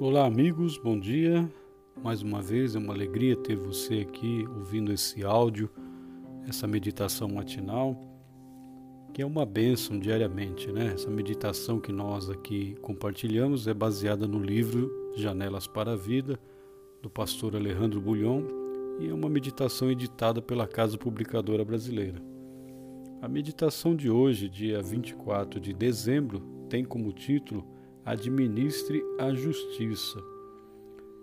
Olá, amigos, bom dia. Mais uma vez é uma alegria ter você aqui ouvindo esse áudio, essa meditação matinal, que é uma bênção diariamente, né? Essa meditação que nós aqui compartilhamos é baseada no livro Janelas para a Vida, do pastor Alejandro Bulhon, e é uma meditação editada pela Casa Publicadora Brasileira. A meditação de hoje, dia 24 de dezembro, tem como título administre a justiça.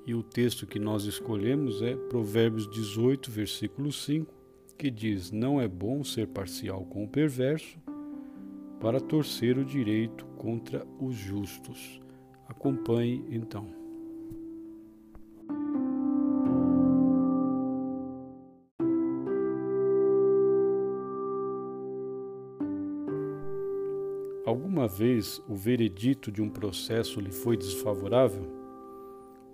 E o texto que nós escolhemos é Provérbios 18, versículo 5, que diz: Não é bom ser parcial com o perverso, para torcer o direito contra os justos. Acompanhe então. Alguma vez o veredito de um processo lhe foi desfavorável?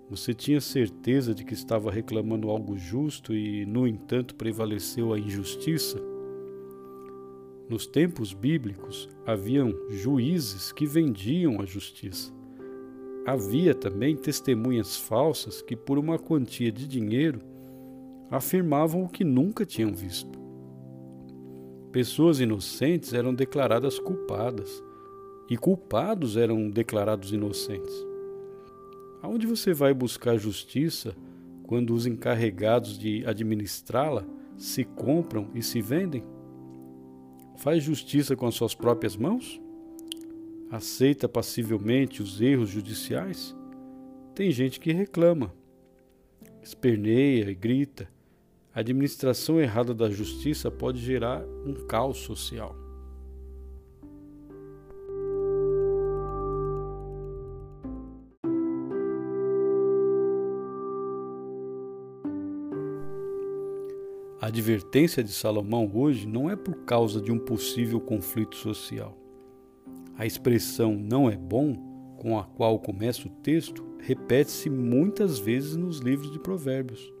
Você tinha certeza de que estava reclamando algo justo e, no entanto, prevaleceu a injustiça? Nos tempos bíblicos haviam juízes que vendiam a justiça. Havia também testemunhas falsas que, por uma quantia de dinheiro, afirmavam o que nunca tinham visto. Pessoas inocentes eram declaradas culpadas e culpados eram declarados inocentes. Aonde você vai buscar justiça quando os encarregados de administrá-la se compram e se vendem? Faz justiça com as suas próprias mãos? Aceita passivelmente os erros judiciais? Tem gente que reclama, esperneia e grita, a administração errada da justiça pode gerar um caos social. A advertência de Salomão hoje não é por causa de um possível conflito social. A expressão não é bom, com a qual começa o texto, repete-se muitas vezes nos livros de Provérbios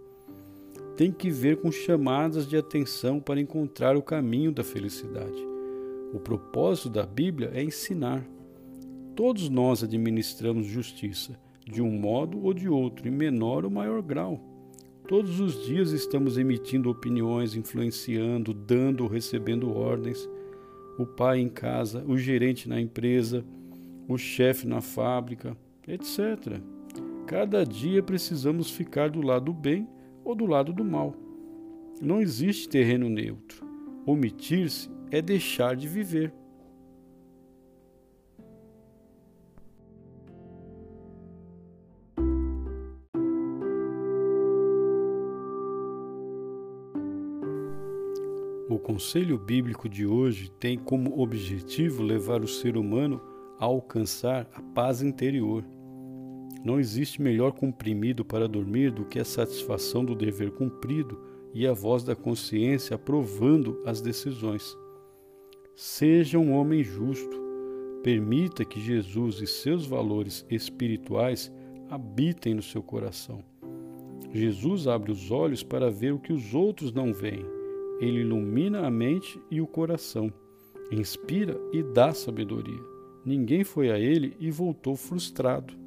tem que ver com chamadas de atenção para encontrar o caminho da felicidade. O propósito da Bíblia é ensinar. Todos nós administramos justiça, de um modo ou de outro, em menor ou maior grau. Todos os dias estamos emitindo opiniões, influenciando, dando ou recebendo ordens. O pai em casa, o gerente na empresa, o chefe na fábrica, etc. Cada dia precisamos ficar do lado bem ou do lado do mal. Não existe terreno neutro. Omitir-se é deixar de viver. O conselho bíblico de hoje tem como objetivo levar o ser humano a alcançar a paz interior não existe melhor comprimido para dormir do que a satisfação do dever cumprido e a voz da consciência aprovando as decisões. Seja um homem justo. Permita que Jesus e seus valores espirituais habitem no seu coração. Jesus abre os olhos para ver o que os outros não veem. Ele ilumina a mente e o coração, inspira e dá sabedoria. Ninguém foi a ele e voltou frustrado.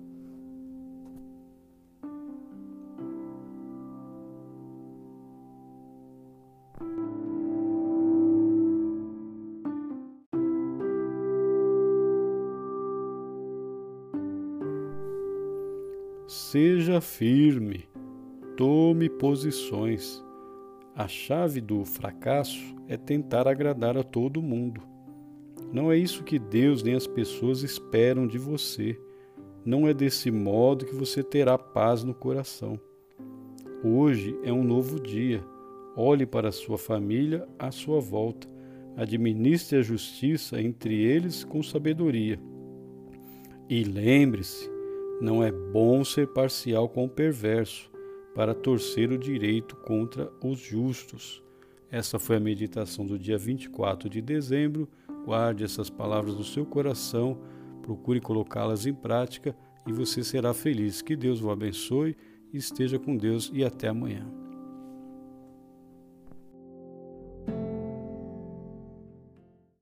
Seja firme, tome posições. A chave do fracasso é tentar agradar a todo mundo. Não é isso que Deus nem as pessoas esperam de você. Não é desse modo que você terá paz no coração. Hoje é um novo dia. Olhe para a sua família à sua volta. Administre a justiça entre eles com sabedoria. E lembre-se, não é bom ser parcial com o perverso, para torcer o direito contra os justos. Essa foi a meditação do dia 24 de dezembro. Guarde essas palavras no seu coração, procure colocá-las em prática e você será feliz. Que Deus o abençoe, esteja com Deus e até amanhã.